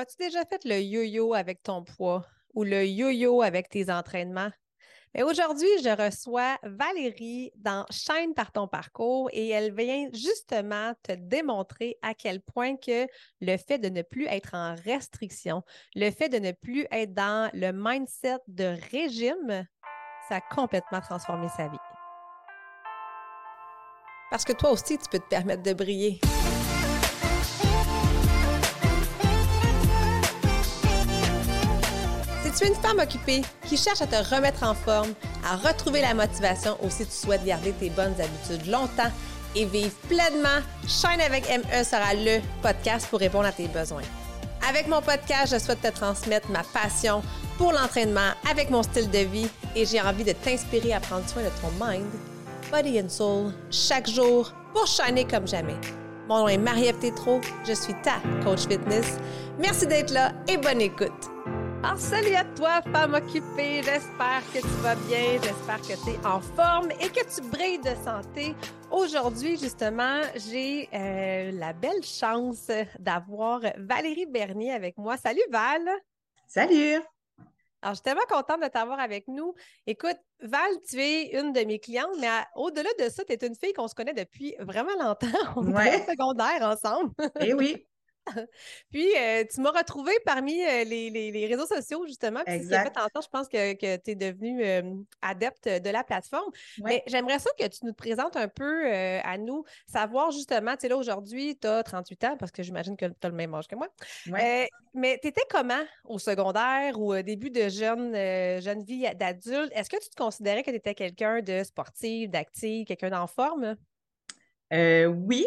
As-tu déjà fait le yo-yo avec ton poids ou le yo-yo avec tes entraînements? Mais aujourd'hui, je reçois Valérie dans Chaîne par ton parcours et elle vient justement te démontrer à quel point que le fait de ne plus être en restriction, le fait de ne plus être dans le mindset de régime, ça a complètement transformé sa vie. Parce que toi aussi, tu peux te permettre de briller. Tu es une femme occupée qui cherche à te remettre en forme, à retrouver la motivation ou si tu souhaites garder tes bonnes habitudes longtemps et vivre pleinement, Shine avec ME sera le podcast pour répondre à tes besoins. Avec mon podcast, je souhaite te transmettre ma passion pour l'entraînement avec mon style de vie et j'ai envie de t'inspirer à prendre soin de ton mind, body and soul chaque jour pour shiner comme jamais. Mon nom est Marie-Ève je suis ta coach fitness. Merci d'être là et bonne écoute. Alors, salut à toi, femme occupée. J'espère que tu vas bien. J'espère que tu es en forme et que tu brilles de santé. Aujourd'hui, justement, j'ai euh, la belle chance d'avoir Valérie Bernier avec moi. Salut, Val. Salut. Alors, je suis tellement contente de t'avoir avec nous. Écoute, Val, tu es une de mes clientes, mais au-delà de ça, tu es une fille qu'on se connaît depuis vraiment longtemps. On est secondaire ensemble. Eh oui. Puis, euh, tu m'as retrouvée parmi euh, les, réseaux sociaux, justement. Puis, ce qui a fait en sorte, je pense que, tu es devenue euh, adepte de la plateforme. Mais j'aimerais ça que tu nous présentes un peu à nous, savoir justement, tu sais, là, aujourd'hui, tu as 38 ans, parce que j'imagine que tu as le même âge que moi. mais tu étais comment au secondaire ou au début de jeune, jeune vie d'adulte? Est-ce que tu te considérais que tu étais quelqu'un de sportif, d'actif, quelqu'un d'en forme? oui,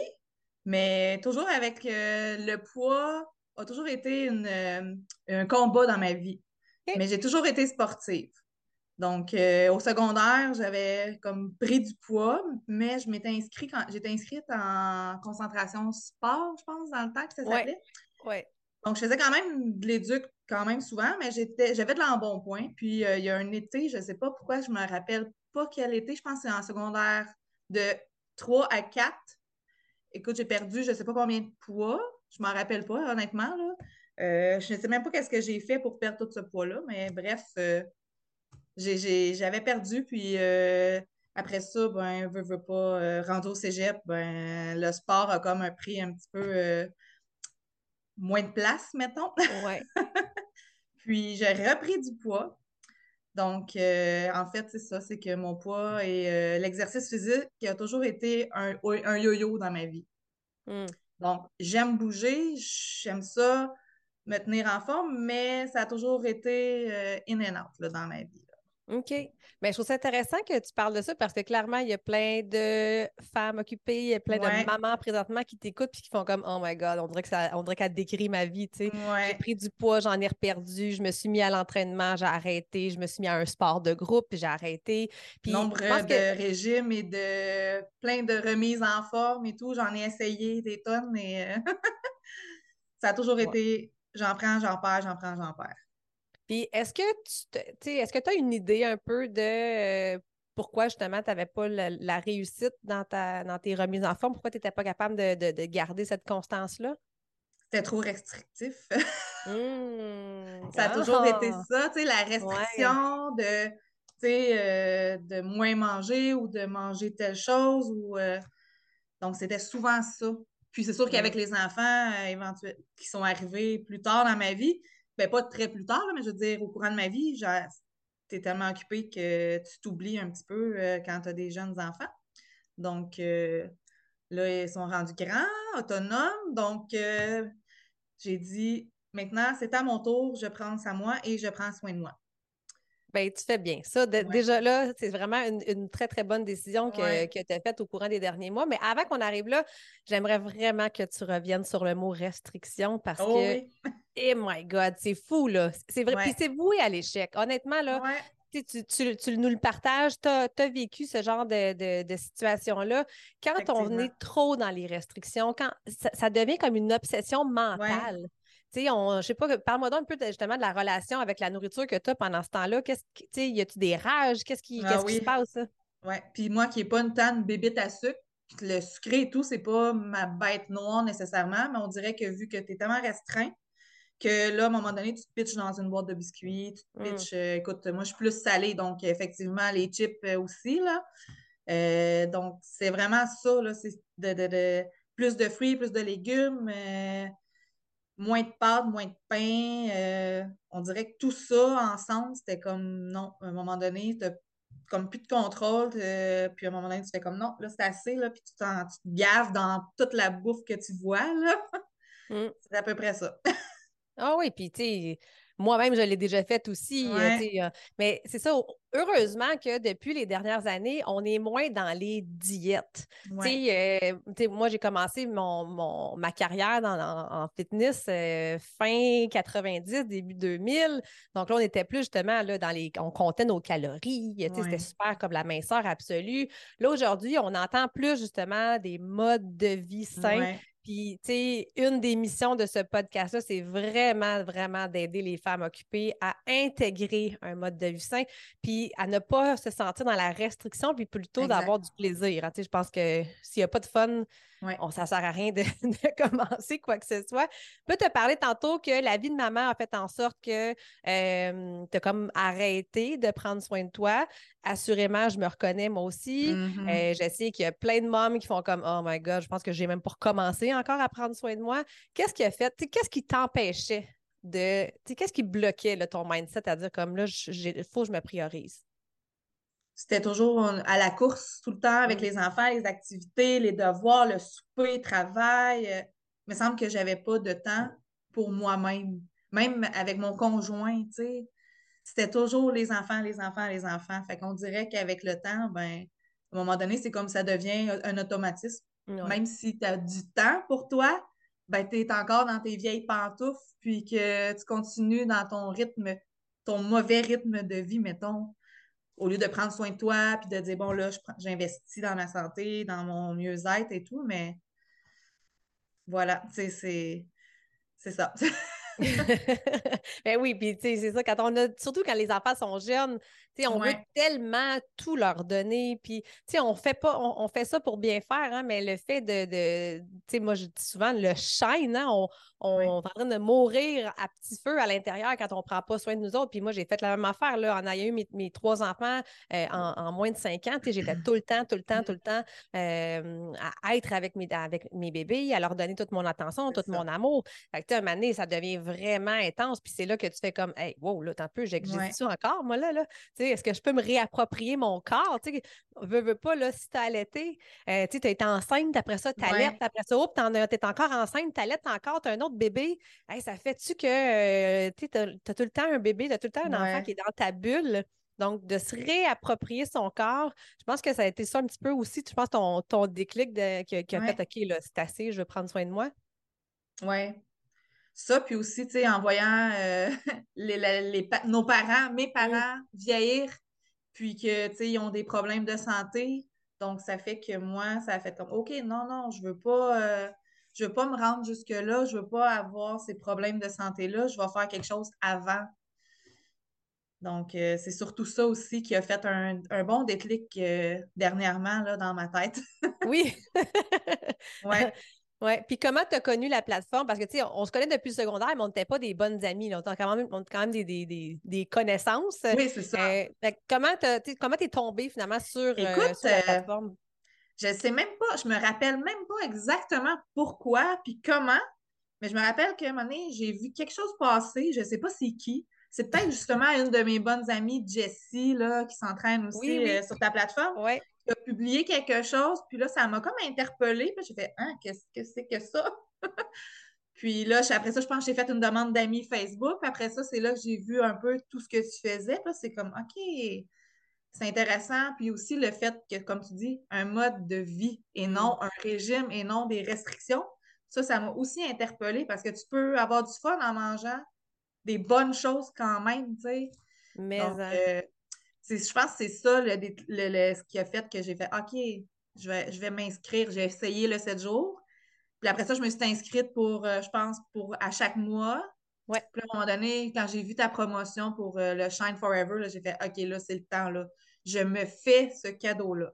mais toujours avec euh, le poids, a toujours été euh, un combat dans ma vie. Mais j'ai toujours été sportive. Donc, euh, au secondaire, j'avais comme pris du poids, mais je m'étais inscrite quand j'étais inscrite en concentration sport, je pense, dans le temps que ça s'appelait. Ouais. Donc, je faisais quand même de l'éduc quand même souvent, mais j'étais, j'avais de l'embonpoint. Puis, il y a un été, je ne sais pas pourquoi, je me rappelle pas quel été, je pense que c'est en secondaire de 3 à 4 écoute, j'ai perdu je ne sais pas combien de poids. Je ne m'en rappelle pas, honnêtement. Là. Euh, je ne sais même pas qu'est-ce que j'ai fait pour perdre tout ce poids-là, mais bref, euh, j'avais perdu. Puis euh, après ça, ben, veux, veux pas, rendu au cégep, ben, le sport a comme un prix un petit peu moins de place, mettons. Ouais. puis j'ai repris du poids. Donc, en fait, c'est ça, c'est que mon poids et l'exercice physique qui a toujours été un, yo-yo dans ma vie. Hmm. Donc, j'aime bouger, j'aime ça, me tenir en forme, mais ça a toujours été in and out dans ma vie. OK. Mais je trouve ça intéressant que tu parles de ça parce que clairement, il y a plein de femmes occupées, il y a plein de mamans présentement qui t'écoutent et qui font comme Oh my God, on dirait que ça, on dirait qu'elle décrit ma vie. Tu sais. J'ai pris du poids, j'en ai reperdu, je me suis mis à l'entraînement, j'ai arrêté, je me suis mis à un sport de groupe, j'ai arrêté. Puis Nombre de régimes et de plein de remises en forme et tout, j'en ai essayé des tonnes, mais ça a toujours été j'en prends, j'en perds, j'en prends, j'en perds. Puis est-ce que tu est-ce que tu as une idée un peu de euh, pourquoi justement tu n'avais pas la, réussite dans, ta, dans tes remises en forme? Pourquoi tu n'étais pas capable de, garder cette constance-là? C'était trop restrictif. Mmh, ça a toujours été ça, tu sais, la restriction de, euh, de moins manger ou de manger telle chose. Ou, euh, Donc, c'était souvent ça. Puis c'est sûr qu'avec mmh. les enfants éventuels qui sont arrivés plus tard dans ma vie, ben, pas très plus tard, mais je veux dire, au courant de ma vie, tu es tellement occupé que tu t'oublies un petit peu euh, quand tu as des jeunes enfants. Donc, euh, là, ils sont rendus grands, autonomes. Donc, euh, j'ai dit, maintenant, c'est à mon tour, je prends ça à moi et je prends soin de moi. Bien, tu fais bien. Ça, déjà là, c'est vraiment une, très, très bonne décision que, tu as faite au courant des derniers mois. Mais avant qu'on arrive là, j'aimerais vraiment que tu reviennes sur le mot restriction parce oh que, oui. oh my God, c'est fou, là. C'est vrai. Puis c'est voué à l'échec. Honnêtement, là, tu, tu, nous le partages, tu as, vécu ce genre de, situation-là. Quand on est trop dans les restrictions, quand ça devient comme une obsession mentale. Tu sais, je sais pas, parle-moi donc un peu justement de la relation avec la nourriture que tu as pendant ce temps-là. Qu'est-ce y a-tu des rages? Qu'est-ce qui, ah qui se passe? Oui, puis moi qui n'ai pas une tanne bébite à sucre, le sucré et tout, c'est pas ma bête noire nécessairement, mais on dirait que vu que tu es tellement restreint, que là, à un moment donné, tu te pitches dans une boîte de biscuits, tu te mm. pitches, euh, écoute, moi, je suis plus salée, donc effectivement, les chips euh, aussi, là. Euh, donc, c'est vraiment ça, là, c'est de, plus de fruits, plus de légumes, moins de pâtes, moins de pain. on dirait que tout ça ensemble, c'était comme, non, à un moment donné, tu comme plus de contrôle, puis à un moment donné, tu fais comme, non, là, c'est assez, là, puis tu, tu te gaves dans toute la bouffe que tu vois, là. Mm. C'est à peu près ça. Ah oui, puis tu sais, moi-même, je l'ai déjà fait aussi. Euh, euh, mais c'est ça, heureusement que depuis les dernières années, on est moins dans les diètes. Euh, moi, j'ai commencé mon, ma carrière en, fitness fin 90, début 2000. Donc là, on était plus justement là, dans les. On comptait nos calories. C'était super comme la minceur absolue. Là, aujourd'hui, on entend plus justement des modes de vie sains. Puis, tu sais, une des missions de ce podcast-là, c'est vraiment, vraiment d'aider les femmes occupées à intégrer un mode de vie sain, puis à ne pas se sentir dans la restriction, puis plutôt d'avoir du plaisir. Hein. Tu sais, je pense que s'il n'y a pas de fun, on, ça ne sert à rien de, commencer quoi que ce soit. Je peux te parler tantôt que la vie de maman a fait en sorte que euh, tu as comme arrêté de prendre soin de toi. Assurément, je me reconnais moi aussi. Euh, je sais qu'il y a plein de mômes qui font comme Oh my God, je pense que j'ai même pour encore à prendre soin de moi. Qu'est-ce qui a fait? Qu'est-ce qui t'empêchait de. Qu'est-ce qui bloquait ton mindset à dire comme là, il faut que je me priorise? C'était toujours à la course tout le temps avec mm. les enfants, les activités, les devoirs, le souper, le travail. Euh, il me semble que j'avais pas de temps pour moi-même. Même avec mon conjoint, tu sais. C'était toujours les enfants, les enfants, les enfants. Fait qu'on dirait qu'avec le temps, ben, à un moment donné, c'est comme ça devient un automatisme. Même si tu as du temps pour toi, ben, tu es encore dans tes vieilles pantoufles, puis que tu continues dans ton rythme, ton mauvais rythme de vie, mettons au lieu de prendre soin de toi, puis de dire, bon, là, j'investis dans ma santé, dans mon mieux-être et tout, mais voilà, tu sais, c'est ça. ben oui, puis tu sais, c'est ça, quand on a, surtout quand les enfants sont jeunes, on veut tellement tout leur donner, puis on fait pas, on, fait ça pour bien faire, hein, mais le fait de, sais, moi je dis souvent le shine, hein, on, on est en train de mourir à petit feu à l'intérieur quand on prend pas soin de nous autres, puis moi j'ai fait la même affaire, là, en ayant eu mes, trois enfants euh, en, moins de cinq ans, j'étais tout le temps, tout le temps, tout le temps euh, à être avec mes, avec mes bébés, à leur donner toute mon attention, tout mon amour. Fait que, un moment donné, ça devient vraiment intense. Puis c'est là que tu fais comme, hey, wow, là, t'as un peu, j'ai ouais. ça encore, moi, là. là? Est-ce que je peux me réapproprier mon corps? Tu sais, veux, veux pas, là, si t'as allaité, euh, tu été enceinte, après ça, t'allaites, ouais. après ça, oups, t'es encore enceinte, t'allaites encore, t'as un autre bébé. Hey, ça fait-tu que, euh, tu as, as tout le temps un bébé, t'as tout le temps un enfant qui est dans ta bulle? Donc, de se réapproprier son corps, je pense que ça a été ça un petit peu aussi, tu penses, ton, ton déclic de, qui, a fait OK, là, c'est assez, je veux prendre soin de moi? Oui. Ça, puis aussi, tu sais, en voyant euh, les, nos parents, mes parents vieillir, puis que, tu sais, ils ont des problèmes de santé. Donc, ça fait que moi, ça a fait comme, OK, non, non, je veux pas, euh, je veux pas me rendre jusque-là, je veux pas avoir ces problèmes de santé-là, je vais faire quelque chose avant. Donc, euh, c'est surtout ça aussi qui a fait un, un bon déclic dernièrement là, dans ma tête. oui. ouais. Oui. Puis comment tu as connu la plateforme? Parce que, tu sais, on, se connaît depuis le secondaire, mais on n'était pas des bonnes amies. Là. On a quand même, quand même des, des, des, connaissances. Oui, c'est ça. Euh, comment tu es tombé finalement sur, euh, Écoute, la euh, plateforme? je sais même pas, je me rappelle même pas exactement pourquoi puis comment, mais je me rappelle qu'à un moment donné, j'ai vu quelque chose passer, je sais pas c'est qui. C'est peut-être justement une de mes bonnes amies, Jessie, là, qui s'entraîne aussi sur ta plateforme. Oui a publié quelque chose, puis là, ça m'a comme interpellée. Puis j'ai fait, hein, qu'est-ce que c'est que ça? puis là, après ça, je pense que j'ai fait une demande d'amis Facebook. Après ça, c'est là que j'ai vu un peu tout ce que tu faisais. Puis c'est comme, OK, c'est intéressant. Puis aussi le fait que, comme tu dis, un mode de vie et mm. non un régime et non des restrictions. Ça, ça m'a aussi interpellée parce que tu peux avoir du fun en mangeant des bonnes choses quand même, tu sais. Mais hein. euh, je pense que c'est ça le, ce qui a fait que j'ai fait OK, je vais, je vais m'inscrire. J'ai essayé le 7 jours. Puis après ça, je me suis inscrite pour, euh, je pense, pour à chaque mois. Ouais. Puis à un moment donné, quand j'ai vu ta promotion pour euh, le Shine Forever, j'ai fait OK, là, c'est le temps. Là. Je me fais ce cadeau-là.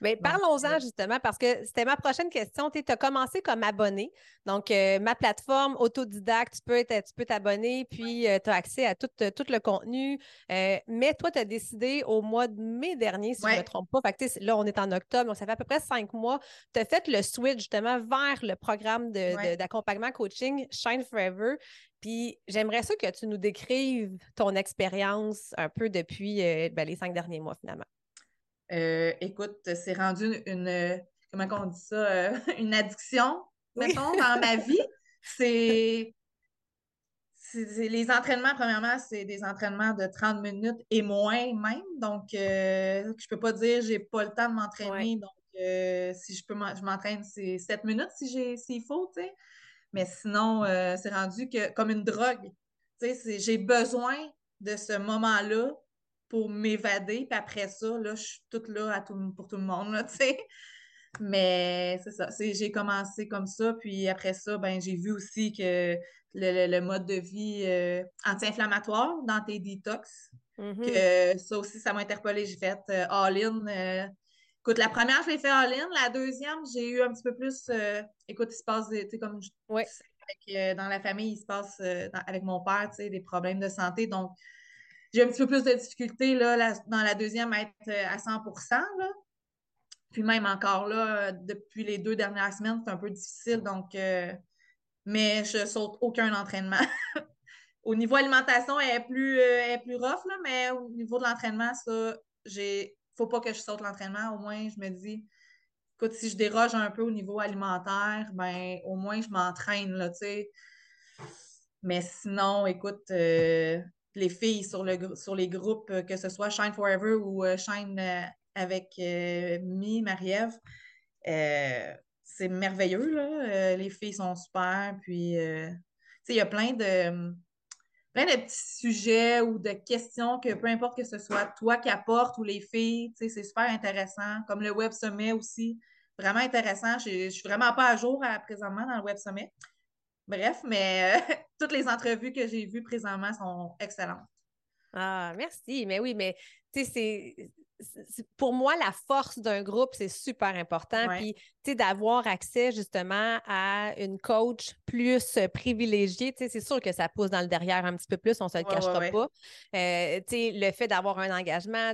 Mais parlons-en justement parce que c'était ma prochaine question. Tu as commencé comme abonné. Donc, euh, ma plateforme autodidacte, tu peux tu peux t'abonner, puis euh, tu as accès à tout, tout le contenu. Euh, mais toi, tu as décidé au mois de mai dernier, si je ne me trompe pas. Fait là, on est en octobre, donc ça fait à peu près cinq mois. Tu as fait le switch justement vers le programme d'accompagnement coaching Shine Forever. Puis j'aimerais ça que tu nous décrives ton expérience un peu depuis ben, les cinq derniers mois finalement. Euh, écoute, c'est rendu une, comment on dit ça, euh, une addiction, mettons, dans ma vie. C'est les entraînements, premièrement, c'est des entraînements de 30 minutes et moins même. Donc, euh, je peux pas dire j'ai pas le temps de m'entraîner. Donc, si je peux je m'entraîne, c'est 7 minutes si j'ai s'il faut, tu sais. Mais sinon, c'est rendu que comme une drogue. Tu sais, j'ai besoin de ce moment-là pour m'évader. Puis après ça, là, je suis toute là à tout, pour tout le monde, tu sais. Mais c'est ça. J'ai commencé comme ça. Puis après ça, ben, j'ai vu aussi que le, mode de vie euh, anti-inflammatoire dans tes détox, mm-hmm. que ça aussi, ça m'a interpellée. J'ai fait euh, all-in. Euh. écoute, la première, je l'ai fait all-in. La deuxième, j'ai eu un petit peu plus. écoute, il se passe, tu sais, comme dans la famille, il se passe avec mon père, tu sais, des problèmes de santé. Donc, j'ai un petit peu plus de difficultés là, dans la deuxième à être euh, à 100 là. Puis même encore là, depuis les deux dernières semaines, c'est un peu difficile. Donc, euh, mais je saute aucun entraînement. au niveau alimentation, elle est plus, euh, plus rough, là, mais au niveau de l'entraînement, ça, j'ai. Faut pas que je saute l'entraînement. Au moins, je me dis, écoute, si je déroge un peu au niveau alimentaire, ben au moins je m'entraîne, tu sais. Mais sinon, écoute, les filles sur, le, sur les groupes, euh, que ce soit Shine Forever ou euh, Shine euh, avec Mi, Marie-Ève. c'est merveilleux, les filles sont super. Puis, il y a plein de, plein de petits sujets ou de questions que peu importe que ce soit toi qui apportes ou les filles, c'est super intéressant. Comme le Web Sommet aussi. Vraiment intéressant. Je suis vraiment pas à jour à, présentement dans le Web Sommet. Bref, mais euh, toutes les entrevues que j'ai vues présentement sont excellentes. Ah, merci. Mais oui, mais tu sais, c'est pour moi, la force d'un groupe, c'est super important. Puis, tu sais, d'avoir accès justement à une coach plus privilégiée, tu sais, c'est sûr que ça pousse dans le derrière un petit peu plus, on ne se le cachera pas. Euh, tu sais, le fait d'avoir un engagement,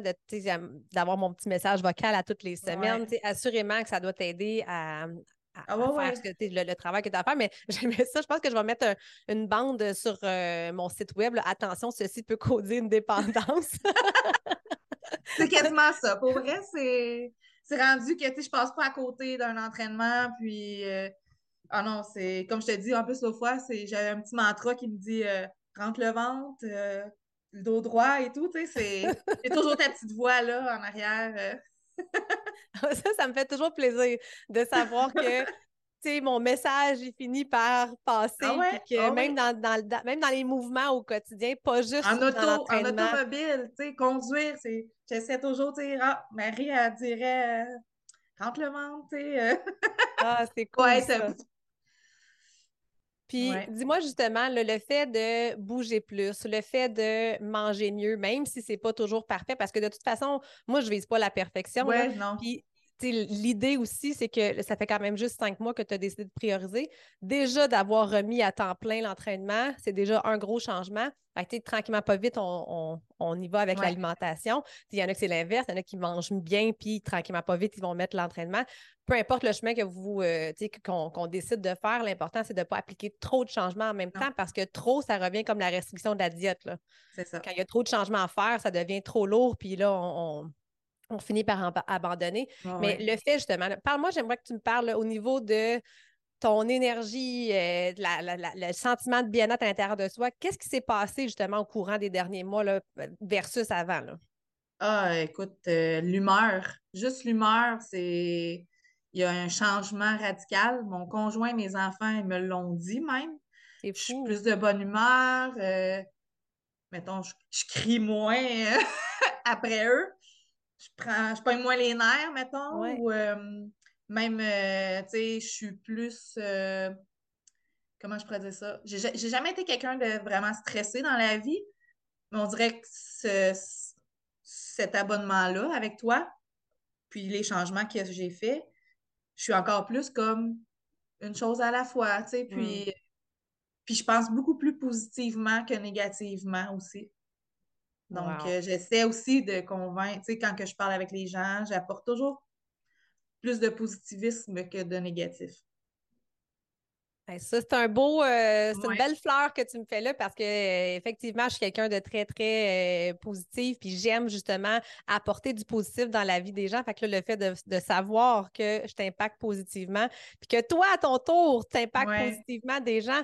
d'avoir mon petit message vocal à toutes les semaines, tu sais, assurément que ça doit t'aider à, ah faire le, travail que tu as à faire. Mais j'aimais ça. Je pense que je vais mettre une bande sur euh, mon site web. Attention, ceci peut causer une dépendance. c'est quasiment ça. Pour vrai, c'est, rendu que je passe pas à côté d'un entraînement. Puis, euh, ah non, c'est comme je te dis, en plus, l'autre fois, j'avais un petit mantra qui me dit euh, rentre le ventre, le dos droit et tout. C'est, j'ai toujours ta petite voix là en arrière. Ça, ça me fait toujours plaisir de savoir que mon message il finit par passer. Ah que ah même, dans, même dans les mouvements au quotidien, pas juste en, auto, en automobile, conduire, j'essaie toujours, ah, Marie, elle dirait euh, rentre le ventre, tu sais. Euh. ah, c'est cool. ça. Puis dis-moi justement, le, fait de bouger plus, le fait de manger mieux, même si c'est pas toujours parfait, parce que de toute façon, moi, je vise pas la perfection. Ouais, non. Puis l'idée aussi, c'est que ça fait quand même juste cinq mois que tu as décidé de prioriser. Déjà, d'avoir remis à temps plein l'entraînement, c'est déjà un gros changement. Fait tranquillement, pas vite, on, y va avec l'alimentation. Il y en a que c'est l'inverse, il y en a qui mangent bien, puis tranquillement, pas vite, ils vont mettre l'entraînement. Peu importe le chemin que vous, euh, qu'on décide de faire, l'important, c'est de ne pas appliquer trop de changements en même temps parce que trop, ça revient comme la restriction de la diète. Ça. Quand il y a trop de changements à faire, ça devient trop lourd, puis là, on on finit par abandonner. Mais le fait, justement, parle-moi, j'aimerais que tu me parles au niveau de ton énergie, euh, le sentiment de bien-être à l'intérieur de soi. Qu'est-ce qui s'est passé justement au courant des derniers mois là, versus avant? Là? Ah, écoute, euh, l'humeur, juste l'humeur, c'est. Il y a un changement radical. Mon conjoint, mes enfants, ils me l'ont dit même. Je suis plus de bonne humeur. Euh, mettons, je, crie moins après eux je prends, je moins les nerfs, mettons, ou euh, même, euh, tu sais, je suis plus, euh, comment je pourrais dire ça? J'ai jamais été quelqu'un de vraiment stressé dans la vie, mais on dirait que cet abonnement-là avec toi, puis les changements que j'ai faits, je suis encore plus comme une chose à la fois, tu sais, puis, mm. puis je pense beaucoup plus positivement que négativement aussi. Donc, euh, j'essaie aussi de convaincre, tu sais, quand que je parle avec les gens, j'apporte toujours plus de positivisme que de négatif. Ça, c'est un beau, euh, c'est une belle fleur que tu me fais là parce que euh, effectivement, je suis quelqu'un de très, très positif, puis j'aime justement apporter du positif dans la vie des gens. Fait que le fait de, savoir que je t'impacte positivement, puis que toi, à ton tour, t'impactes positivement des gens,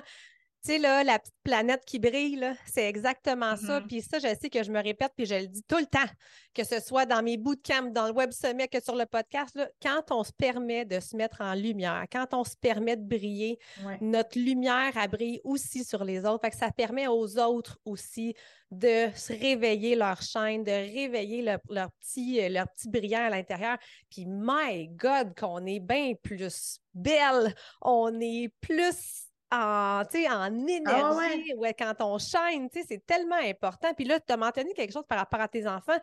sais, là, la petite planète qui brille, c'est exactement ça. Mm-hmm. Puis ça, je sais que je me répète, puis je le dis tout le temps, que ce soit dans mes bootcamps, dans le Web Summit, que sur le podcast, quand on se permet de se mettre en lumière, quand on se permet de briller, notre lumière, a brille aussi sur les autres. Fait que ça permet aux autres aussi de se réveiller leur chaîne, de réveiller leur, petit, euh, leur petit brillant à l'intérieur. Puis, my God, qu'on est bien plus belle, on est plus en, en ah énergie, ouais. quand on shine, c'est tellement important. Puis là, tu as mentionné quelque chose par rapport à tes enfants.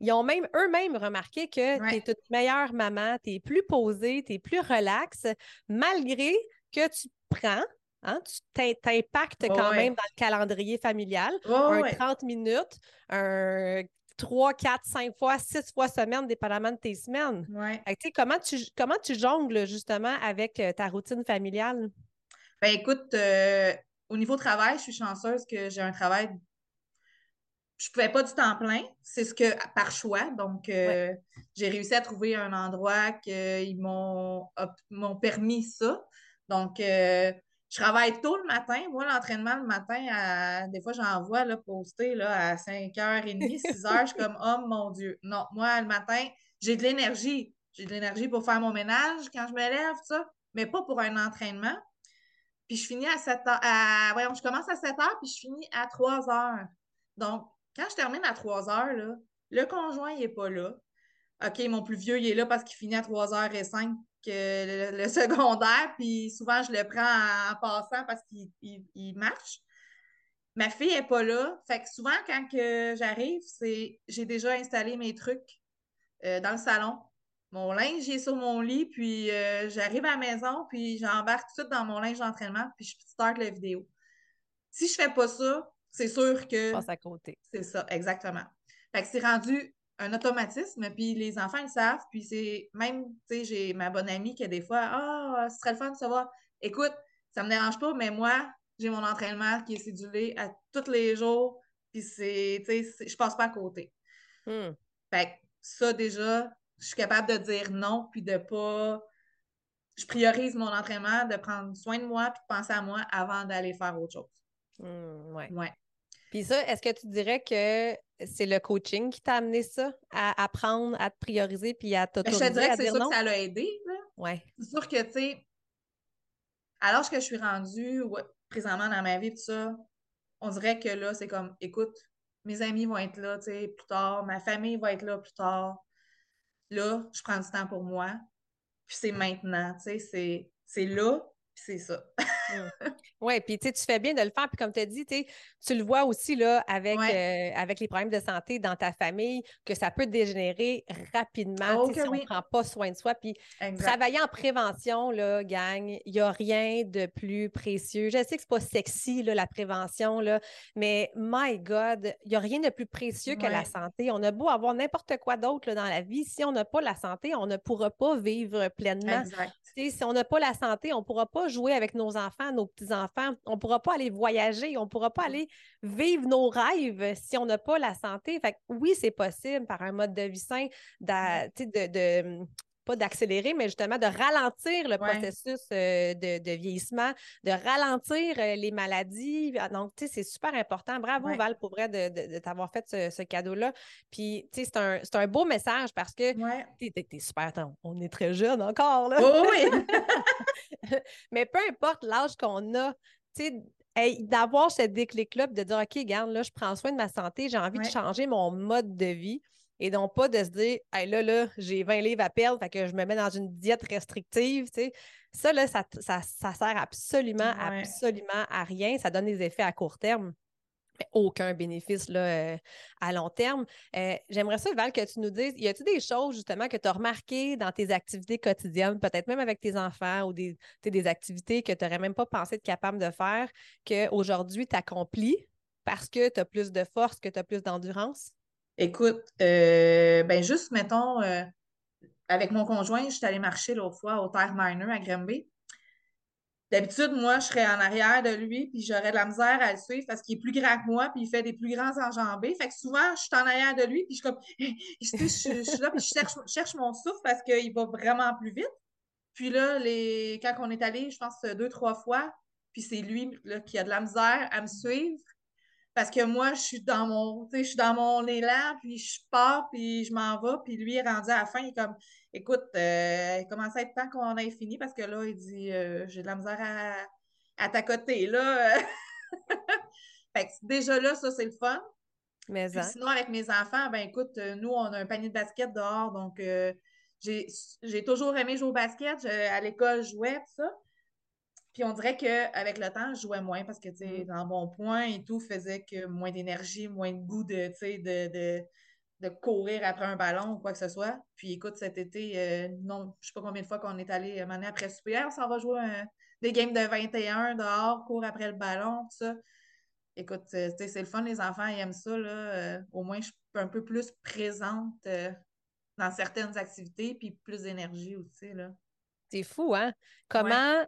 Ils ont même eux-mêmes remarqué que tu es une meilleure maman, tu es plus posée, tu es plus relaxe, malgré que tu prends Hein, tu t'impactes quand même dans le calendrier familial. un 30 minutes, un 3, 4, 5 fois, 6 fois semaine, dépendamment de tes semaines. comment, tu, comment tu jongles justement avec euh, ta routine familiale? Ben écoute, euh, au niveau travail, je suis chanceuse que j'ai un travail. Je ne pouvais pas du temps plein, c'est ce que par choix. Donc, euh, j'ai réussi à trouver un endroit qu'ils m'ont permis ça. Donc, euh, je travaille tôt le matin. Moi, l'entraînement le matin, des fois, j'envoie là, poster là, à 5h30, 6h. je suis comme, oh mon Dieu. Non, moi, le matin, j'ai de l'énergie. J'ai de l'énergie pour faire mon ménage quand je me lève, ça, mais pas pour un entraînement. Puis je finis à 7 heures. À, je commence à 7 heures, puis je finis à 3 heures. Donc, quand je termine à 3 heures, là, le conjoint, il n'est pas là. OK, mon plus vieux, il est là parce qu'il finit à 3h05 que le, secondaire, puis souvent, je le prends en, passant parce qu'il marche. Ma fille n'est pas là. Fait que souvent, quand j'arrive, c'est j'ai déjà installé mes trucs euh, dans le salon mon linge est sur mon lit, puis euh, j'arrive à la maison, puis j'embarque tout dans mon linge d'entraînement, puis je start la vidéo. Si je fais pas ça, c'est sûr que. Passe à côté. C'est ça, exactement. Fait que c'est rendu un automatisme, puis les enfants le savent, puis c'est même, tu sais, j'ai ma bonne amie qui a des fois, ah, ce serait le fun de savoir, écoute, ça me dérange pas, mais moi, j'ai mon entraînement qui est cédulé à tous les jours, puis c'est, tu sais, je passe pas à côté. Hmm. Fait que ça, déjà, je suis capable de dire non, puis de pas. Je priorise mon entraînement, de prendre soin de moi, puis de penser à moi avant d'aller faire autre chose. Mmh, ouais. Puis ça, est-ce que tu dirais que c'est le coaching qui t'a amené ça, à apprendre à te prioriser puis à t'autoriser ben, Je te dirais que c'est sûr que ça l'a aidé. Ouais. C'est sûr que, tu sais, alors que je suis rendue présentement dans ma vie, tout ça, on dirait que là, c'est comme, écoute, mes amis vont être là, tu sais, plus tard, ma famille va être là plus tard là, je prends du temps pour moi, puis c'est maintenant, tu sais, c'est là, c'est ça. Mm. Oui, puis tu fais bien de le faire. Puis comme tu as dit, tu le vois aussi là, avec, euh, avec les problèmes de santé dans ta famille, que ça peut dégénérer rapidement oh, si on ne prend pas soin de soi. Puis travailler en prévention, là, gang, il n'y a rien de plus précieux. Je sais que ce n'est pas sexy, là, la prévention, là, mais my God, il n'y a rien de plus précieux que la santé. On a beau avoir n'importe quoi d'autre dans la vie. Si on n'a pas la santé, on ne pourra pas vivre pleinement. Si on n'a pas la santé, on ne pourra pas jouer avec nos enfants, nos petits-enfants. On ne pourra pas aller voyager, on ne pourra pas mm. aller vivre nos rêves si on n'a pas la santé. Fait oui, c'est possible par un mode de vie sain de, de pas d'accélérer, mais justement de ralentir le processus euh, de, vieillissement, de ralentir euh, les maladies. Ah, donc, tu sais, c'est super important. Bravo, Val, pour vrai, de, t'avoir fait ce, cadeau-là. Puis, tu sais, c'est un, beau message parce que tu es, super. on est très jeune encore, là. Oh oui! mais peu importe l'âge qu'on a, tu sais, d'avoir ce déclic-là, de dire, OK, garde, là, je prends soin de ma santé, j'ai envie de changer mon mode de vie et donc pas de se dire hey, là, là, j'ai 20 livres à perdre, fait que je me mets dans une diète restrictive. Tu sais. Ça, là, ça, ça, sert absolument, absolument à rien. Ça donne des effets à court terme. aucun bénéfice là, euh, à long terme. Euh, j'aimerais ça, Val, que tu nous dises, y a-t-il des choses justement que tu as remarquées dans tes activités quotidiennes, peut-être même avec tes enfants ou des, des activités que tu n'aurais même pas pensé être capable de faire, qu'aujourd'hui tu accomplis parce que tu as plus de force, que tu as plus d'endurance? Écoute, euh, ben juste, mettons, avec mon conjoint, je suis allée marcher l'autre fois au Terre Miner à Granby. D'habitude, moi, je serais en arrière de lui, puis j'aurais de la misère à le suivre parce qu'il est plus grand que moi, puis il fait des plus grands enjambées. Fait que souvent, je suis en arrière de lui, puis je comme, je, suis là, puis je cherche, mon souffle parce qu'il va vraiment plus vite. Puis là, les... quand on est allé, je pense, deux, trois fois, puis c'est lui qui a de la misère à me suivre parce que moi, je suis dans mon, je suis dans mon élan, puis je pars, puis je m'en vais, puis lui est rendu à la fin, il est comme, écoute, euh, il commence à être temps qu'on ait fini, parce que là, il dit, euh, j'ai de la misère à, à t'accoter, là. fait que déjà là, ça, c'est le fun. Mais sinon, avec mes enfants, ben écoute, nous, on a un panier de basket dehors, donc euh, j'ai toujours aimé jouer au basket. à l'école, je jouais, tout ça. Puis on dirait qu'avec le temps, je jouais moins parce que, tu sais, mm. dans bon point et tout faisait que moins d'énergie, moins de goût de, de, de, courir après un ballon ou quoi que ce soit. Puis écoute, cet été, euh, non, je sais pas combien de fois qu'on est allé euh, mener après super, on s'en va jouer des games de 21 dehors, court après le ballon, tout ça. Écoute, euh, c'est le fun, les enfants, ils aiment ça, là. au moins, je suis un peu plus présente dans certaines activités, puis plus d'énergie aussi, là. C'est fou, hein? Comment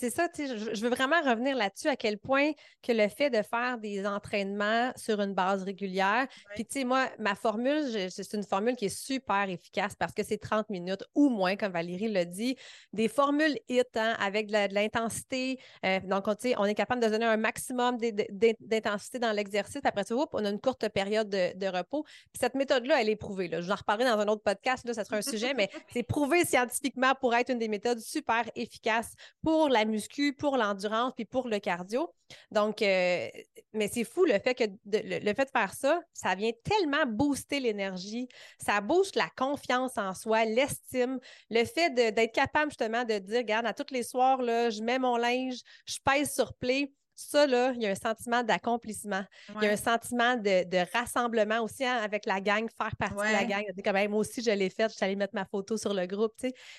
c'est ça, je veux vraiment revenir là-dessus, à quel point que le fait de faire des entraînements sur une base régulière, puis tu sais, moi, ma formule, c'est une formule qui est super efficace parce que c'est 30 minutes ou moins, comme Valérie l'a dit, des formules HIT hein, avec de l'intensité. Euh, donc, on, on est capable de donner un maximum d'intensité dans l'exercice. Après ça, on a une courte période de, repos. Puis cette méthode-là, elle est prouvée. Là. Je vais en reparlerai dans un autre podcast, là, ça sera un sujet, mais c'est prouvé scientifiquement pour être une des méthodes super efficaces pour la muscu, pour l'endurance, puis pour le cardio. Donc, euh, mais c'est fou le fait que le, fait de faire ça, ça vient tellement booster l'énergie, ça booste la confiance en soi, l'estime, le fait d'être capable justement de dire, regarde, à tous les soirs, là, je mets mon linge, je pèse sur play. Ça, là, il y a un sentiment d'accomplissement. Il y a un sentiment de, rassemblement aussi hein, avec la gang, faire partie de la gang. Comme, moi aussi, je l'ai fait, je suis allée mettre ma photo sur le groupe.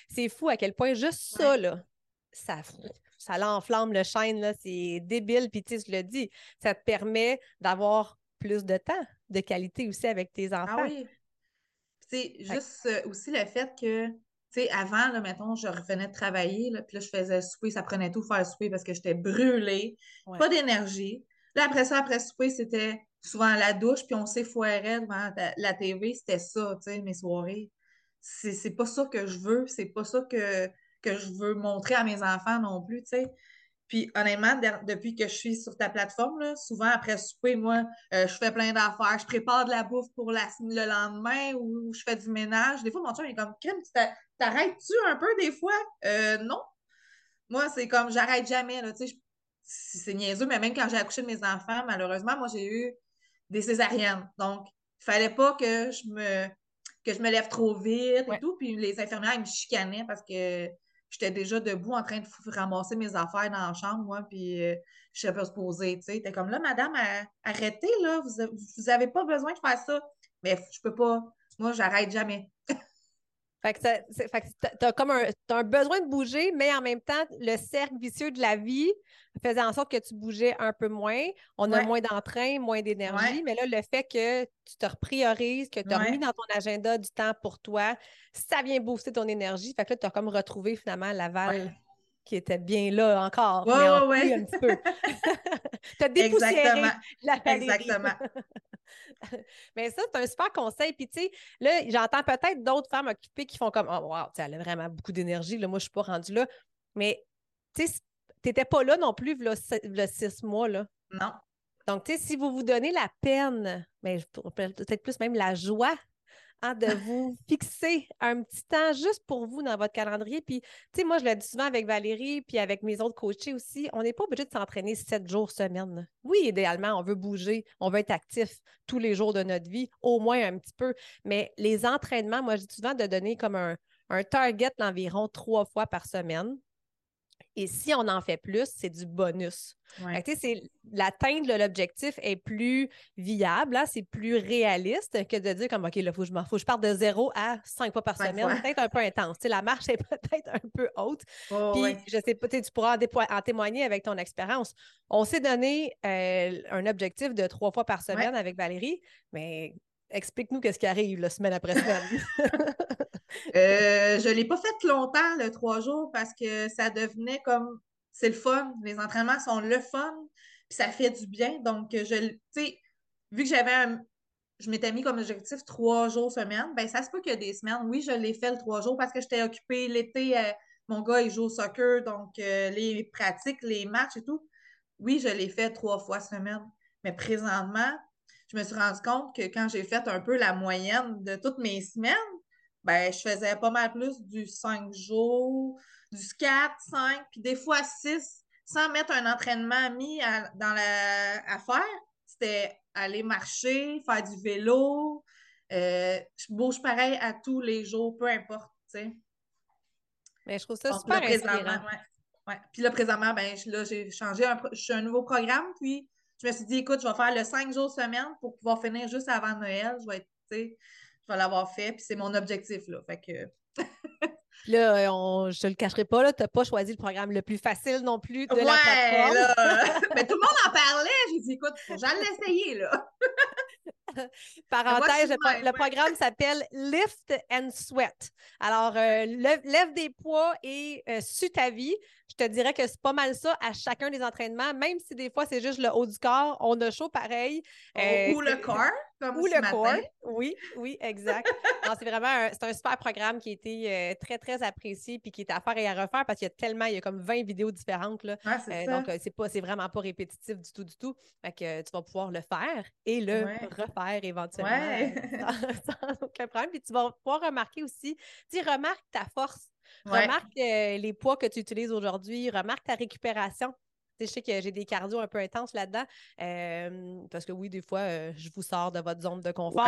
C'est fou à quel point juste ça, là, ça, ça l'enflamme le chêne, c'est débile. Puis tu sais, je le dis, ça te permet d'avoir plus de temps de qualité aussi avec tes ah enfants. Ah oui. C'est juste euh, aussi le fait que, tu sais, avant, là, mettons, je revenais de travailler, là, puis là, je faisais souper, ça prenait tout faire souper parce que j'étais brûlée, pas d'énergie. Là, après ça, après souper, c'était souvent la douche, puis on s'effoirait devant la TV, c'était ça, tu sais, mes soirées. C'est pas ça que je veux, c'est pas ça que que je veux montrer à mes enfants non plus, tu sais. Puis honnêtement, depuis que je suis sur ta plateforme, souvent après souper, moi, euh, je fais plein d'affaires. Je prépare de la bouffe pour la, le lendemain ou je fais du ménage. Des fois, mon chum est comme Crème, t'arrêtes-tu un peu des fois? Euh, non. Moi, c'est comme j'arrête jamais. Là, c'est niaiseux, mais même quand j'ai accouché de mes enfants, malheureusement, moi, j'ai eu des césariennes. Donc, il fallait pas que je me que je me lève trop vite et tout. Puis les infirmières, ils me chicanaient parce que j'étais déjà debout en train de ramasser mes affaires dans la chambre, moi, puis euh, je sais pas se poser, tu sais. T'es comme là, madame, arrêtez, là, vous, vous avez pas besoin de faire ça. Mais je peux pas. Moi, j'arrête jamais. Fait que tu as comme un, un, besoin de bouger, mais en même temps, le cercle vicieux de la vie faisait en sorte que tu bougeais un peu moins. On a moins d'entrain, moins d'énergie, mais là, le fait que tu te repriorises, que tu as remis dans ton agenda du temps pour toi, ça vient booster ton énergie. Fait que là, tu as comme retrouvé finalement la valve qui était bien là encore. Oui, oui, peu. tu as dépoussiéré la Exactement. Mais ça, c'est un super conseil. Puis, tu sais, là, j'entends peut-être d'autres femmes occupées qui font comme Oh, wow, elle a vraiment beaucoup d'énergie. Là, moi, je ne suis pas rendue là. Mais, tu sais, tu n'étais pas là non plus, le six mois. Là. Non. Donc, tu sais, si vous vous donnez la peine, mais peut-être plus même la joie Hein, de vous fixer un petit temps juste pour vous dans votre calendrier. Puis, tu sais, moi, je le dis souvent avec Valérie, puis avec mes autres coachés aussi, on n'est pas obligé de s'entraîner sept jours semaine. Oui, idéalement, on veut bouger, on veut être actif tous les jours de notre vie, au moins un petit peu. Mais les entraînements, moi, je dis souvent de donner comme un, target d'environ trois fois par semaine Et si on en fait plus, c'est du bonus. c'est L'atteinte de l'objectif est plus viable, hein, c'est plus réaliste que de dire comme OK, il faut, que je parte de zéro à cinq fois par semaine. Peut-être un peu intense. la marche est peut-être un peu haute. Oh, Puis je sais pas, tu pourras en, témoigner avec ton expérience. On s'est donné euh, un objectif de trois fois par semaine avec Valérie, mais explique-nous qu'est-ce qui arrive la semaine après semaine. Euh, je ne l'ai pas fait longtemps, le trois jours, parce que ça devenait comme c'est le fun. Les entraînements sont le fun, puis ça fait du bien. Donc, je, sais, vu que j'avais un. Je m'étais mis comme objectif trois jours semaine, ben ça se peut qu'il y des semaines. Oui, je l'ai fait le trois jours parce que j'étais occupée l'été. Euh, mon gars, il joue au soccer, donc euh, les pratiques, les matchs et tout. Oui, je l'ai fait trois fois semaine. Mais présentement, je me suis rendu compte que quand j'ai fait un peu la moyenne de toutes mes semaines, ben, je faisais pas mal plus du 5 jours, du 4, 5, puis des fois 6, sans mettre un entraînement mis à, dans la, à faire. C'était aller marcher, faire du vélo. Euh, je bouge pareil à tous les jours, peu importe, tu sais. Mais je trouve ça super inspirant. Ouais, Puis là, présentement, ben, là, j'ai changé un, je un nouveau programme, puis je me suis dit, écoute, je vais faire le 5 jours semaine pour pouvoir finir juste avant Noël. Je vais être, tu sais, je vais l'avoir fait, puis c'est mon objectif, là. Fait que. là, euh, on, je te le cacherai pas, là, tu n'as pas choisi le programme le plus facile non plus de la plateforme. Là. Mais tout le monde en parlait. J'ai dit, écoute, j'allais l'essayer, là. Parenthèse, le, programme s'appelle Lift and Sweat. Alors, euh, lève, des poids et euh, ta vie. Je te dirais que c'est pas mal ça à chacun des entraînements, même si des fois c'est juste le haut du corps, on a chaud pareil. Oh, euh, ou le corps, comme Ou le corps. Oui, oui, exact. c'est vraiment un, un, super programme qui a été euh, très, très apprécié puis qui est à faire et à refaire parce qu'il y a tellement, il y a comme 20 vidéos différentes. Là. Euh, donc, c'est pas, c'est vraiment pas répétitif du tout, du tout. Fait que tu vas pouvoir le faire et le refaire éventuellement sans, aucun problème. Puis tu vas pouvoir remarquer aussi, tu remarque ta force Remarque euh, les poids que tu utilises aujourd'hui, remarque ta récupération. je sais que j'ai des cardio un peu intenses là-dedans. Euh, parce que oui, des fois, euh, je vous sors de votre zone de confort.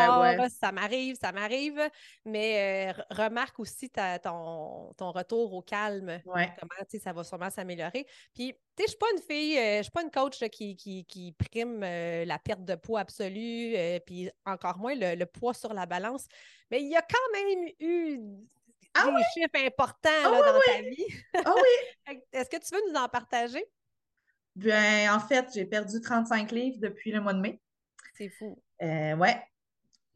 Ça m'arrive, ça m'arrive. Mais remarque aussi ton, retour au calme. Comment ça va sûrement s'améliorer. Puis, tu sais, je ne suis pas une fille, je suis pas une coach qui, qui, prime la perte de poids absolue, puis encore moins le, le, poids sur la balance. Mais il y a quand même eu ah des chiffres importants ah dans ta vie. Ah oui! Est-ce que tu veux nous en partager? Bien, en fait, j'ai perdu 35 livres depuis le mois de mai. C'est fou. Euh, ouais.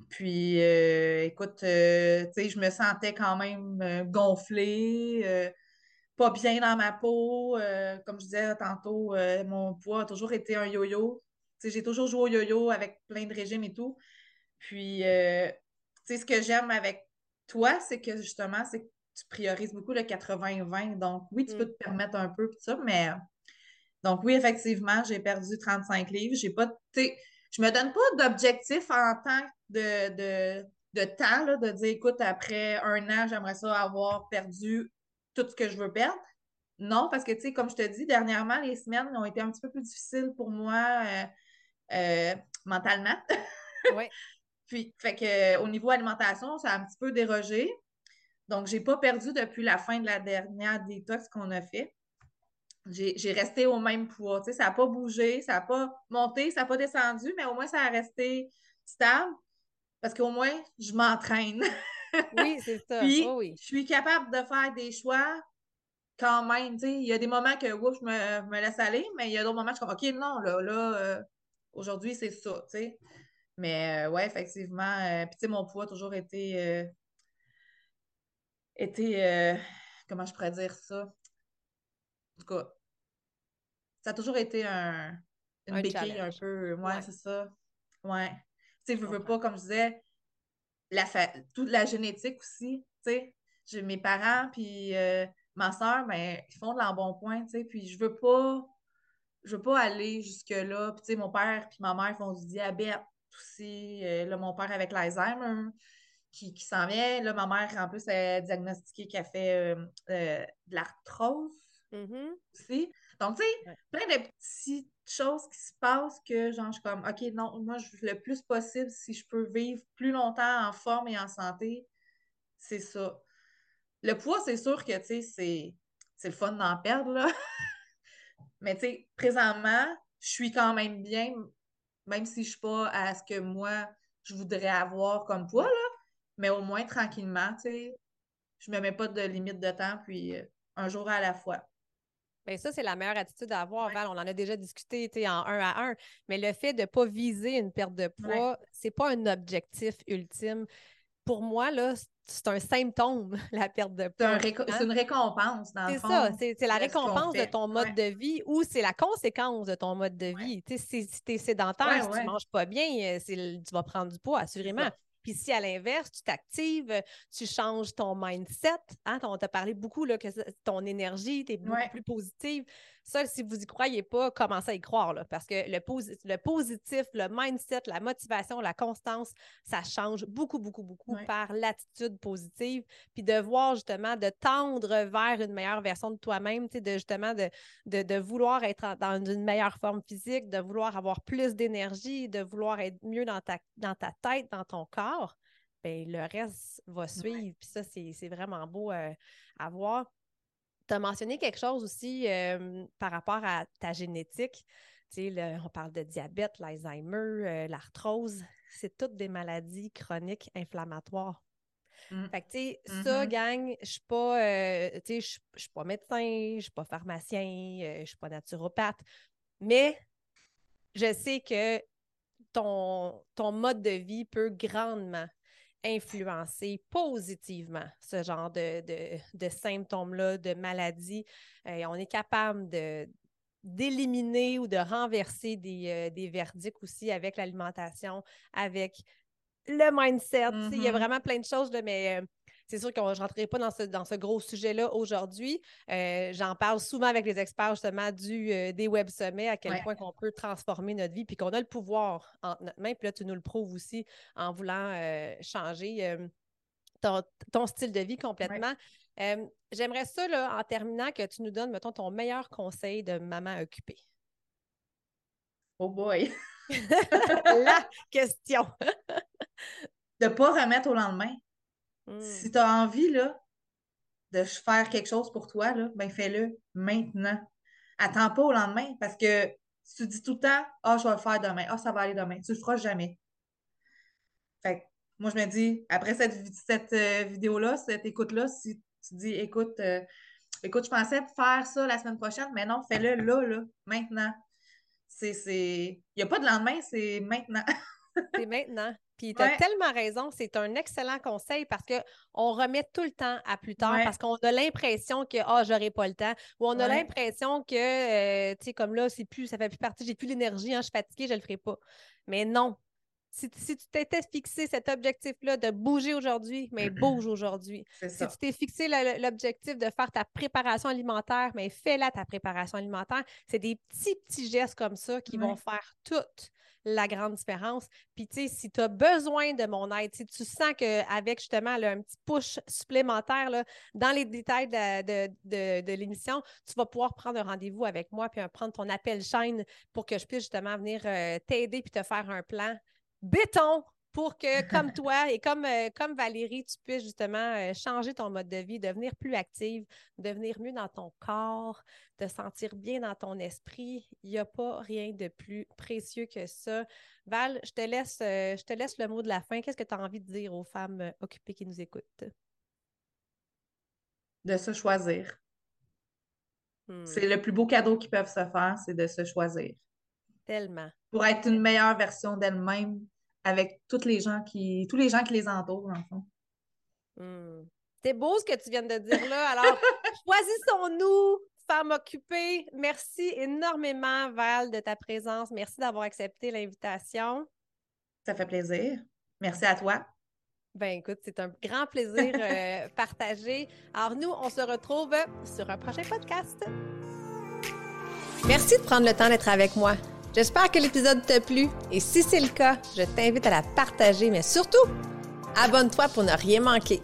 Puis, euh, écoute, euh, tu sais, je me sentais quand même gonflée, pas bien dans ma peau. comme je disais tantôt, mon poids a toujours été un yo-yo. Tu sais, j'ai toujours joué au yo-yo avec plein de régimes et tout. Puis, tu sais, ce que j'aime avec toi, c'est que justement, c'est que tu priorises beaucoup le 80-20. Donc, oui, tu peux mm. te permettre un peu, tout ça, mais. Donc, oui, effectivement, j'ai perdu 35 livres. J'ai pas. Je me donne pas d'objectif en tant de, de, de temps, là, de dire, écoute, après un an, j'aimerais ça avoir perdu tout ce que je veux perdre. Non, parce que, tu sais, comme je te dis, dernièrement, les semaines ont été un petit peu plus difficiles pour moi euh, euh, mentalement. oui. Puis, fait que, au niveau alimentation, ça a un petit peu dérogé. Donc, j'ai pas perdu depuis la fin de la dernière détox qu'on a fait. J'ai resté au même poids. Tu sais, ça n'a pas bougé, ça n'a pas monté, ça n'a pas descendu, mais au moins, ça a resté stable parce qu'au moins, je m'entraîne. oui, c'est ça. Puis, oh je suis capable de faire des choix quand même. Tu sais, il y a des moments que ouf, je me, laisse aller, mais il y a d'autres moments où je suis comme, OK, non, là, là, euh, aujourd'hui, c'est ça. Tu sais. Mais euh, ouais, effectivement. Euh, puis tu sais, mon poids a toujours été. Euh, été. comment je pourrais dire ça? En tout cas, ça a toujours été un, une béquille un peu. Ouais, c'est ça. Ouais. Tu sais, je veux pas, comme je disais, la toute la génétique aussi. Tu sais, j'ai mes parents, puis ma soeur, ben, ils font de l'embonpoint, tu sais, puis je veux pas. Je veux pas aller jusque-là. Puis, tu sais, mon père puis ma mère font du diabète aussi. Euh, là, mon père avec l'Alzheimer qui, qui s'en vient. Là, ma mère, en plus, est diagnostiquée qu'elle fait euh, euh, de l'arthrose mm-hmm. aussi. Donc, tu sais, plein de petites choses qui se passent que, genre, je suis comme, OK, non, moi, je, le plus possible, si je peux vivre plus longtemps en forme et en santé, c'est ça. Le poids, c'est sûr que, tu sais, c'est c'est le fun d'en perdre, là. Mais tu sais, présentement, je suis quand même bien, même si je suis pas à ce que moi, je voudrais avoir comme poids, là. Mais au moins, tranquillement, tu sais, je me mets pas de limite de temps, puis euh, un jour à la fois. Bien, ça, c'est la meilleure attitude à avoir, Val. On en a déjà discuté en un à un. Mais le fait de ne pas viser une perte de poids, ce c'est pas un objectif ultime. Pour moi, là, c'est un symptôme, la perte de poids. C'est hein. une récompense, dans C'est ça, c'est la récompense de ton mode de vie ou c'est la conséquence de ton mode de vie. Si, tu es sédentaire, si tu ne manges pas bien, euh, tu vas prendre du poids, assurément. Puis si à l'inverse, tu t'actives, tu changes ton mindset, hein, on t'a parlé beaucoup là, que ton énergie, tu es beaucoup plus positive. Ça, si vous y croyez pas, commencez à y croire, là, parce que le, le positif, le mindset, la motivation, la constance, ça change beaucoup, beaucoup, beaucoup par l'attitude positive. Puis de voir justement, de tendre vers une meilleure version de toi-même, de justement de, de, vouloir être dans une meilleure forme physique, de vouloir avoir plus d'énergie, de vouloir être mieux dans ta, dans ta tête, dans ton corps. Bien, le reste va suivre. Puis ça, c'est vraiment beau euh, à voir. Tu as mentionné quelque chose aussi euh, par rapport à ta génétique. On parle de diabète, l'Alzheimer, euh, l'arthrose. C'est toutes des maladies chroniques inflammatoires. Mmh. Fait que, tu sais, ça, mmh gang, je suis pas, euh, tu sais, je suis pas médecin, je suis pas pharmacien, je suis pas naturopathe, mais je sais que ton, ton mode de vie peut grandement influencer positivement ce genre de, symptômes-là, de maladies. euh, on est capable de d'éliminer ou de renverser des, euh, des verdicts aussi avec l'alimentation, avec le mindset. Il y a mm-hmm. vraiment plein de choses, mais euh, c'est sûr que je ne rentrerai pas dans ce, dans ce gros sujet-là aujourd'hui. Euh, j'en parle souvent avec les experts justement du, euh, des web sommets, à quel point on peut transformer notre vie, puis qu'on a le pouvoir entre notre main. Puis là, tu nous le prouves aussi en voulant changer ton, style de vie complètement. J'aimerais ça, là, en terminant, que tu nous donnes, mettons, ton meilleur conseil de maman occupée. Oh boy! La question! de ne pas remettre au lendemain. Hmm. Si tu as envie là, de faire quelque chose pour toi, là, ben fais-le maintenant. Attends pas au lendemain parce que si tu dis tout le temps Ah, je vais le faire demain, ah, ça va aller demain, tu le feras jamais. Fait moi, je me dis, après cette, cette euh, vidéo-là, cette écoute-là, si tu dis écoute, euh, écoute, je pensais faire ça la semaine prochaine, mais non, fais-le là, là, maintenant. C'est. Il n'y a pas de lendemain, c'est maintenant. c'est maintenant. Puis tu as tellement raison, c'est un excellent conseil parce qu'on remet tout le temps à plus tard parce qu'on a l'impression que ah, oh, j'aurai pas le temps ou on a l'impression que euh, tu sais comme là c'est plus ça fait plus partie, j'ai plus l'énergie, hein, je suis fatiguée, je le ferai pas. Mais non. Si, tu t'étais fixé cet objectif-là de bouger aujourd'hui, mais bouge aujourd'hui. Si tu t'es fixé l'objectif de faire ta préparation alimentaire, mais fais-la ta préparation alimentaire. C'est des petits, petits gestes comme ça qui vont faire toute la grande différence. Puis, tu sais, si tu as besoin de mon aide, si tu sens qu'avec justement un petit push supplémentaire là, dans les détails de, l'émission, tu vas pouvoir prendre un rendez-vous avec moi puis prendre ton appel chaîne pour que je puisse justement venir euh, t'aider puis te faire un plan béton pour que, comme toi et comme, euh, comme Valérie, tu puisses justement euh, changer ton mode de vie, devenir plus active, devenir mieux dans ton corps, te sentir bien dans ton esprit. Il n'y a pas rien de plus précieux que ça. Val, je te laisse, euh, je te laisse le mot de la fin. Qu'est-ce que tu as envie de dire aux femmes occupées qui nous écoutent? De se choisir. Hmm. C'est le plus beau cadeau qu'ils peuvent se faire, c'est de se choisir. Tellement. Pour être une meilleure version d'elle-même avec tous les gens qui, tous les gens qui les entourent, en fond. Hmm. C'est beau ce que tu viens de dire là. Alors, choisissons-nous, femmes occupées. Merci énormément, Val, de ta présence. Merci d'avoir accepté l'invitation. Ça fait plaisir. Merci à toi. Ben écoute, c'est un grand plaisir euh, partagé. Alors nous, on se retrouve sur un prochain podcast. Merci de prendre le temps d'être avec moi. J'espère que l'épisode t'a plu et si c'est le cas, je t'invite à la partager, mais surtout, abonne-toi pour ne rien manquer.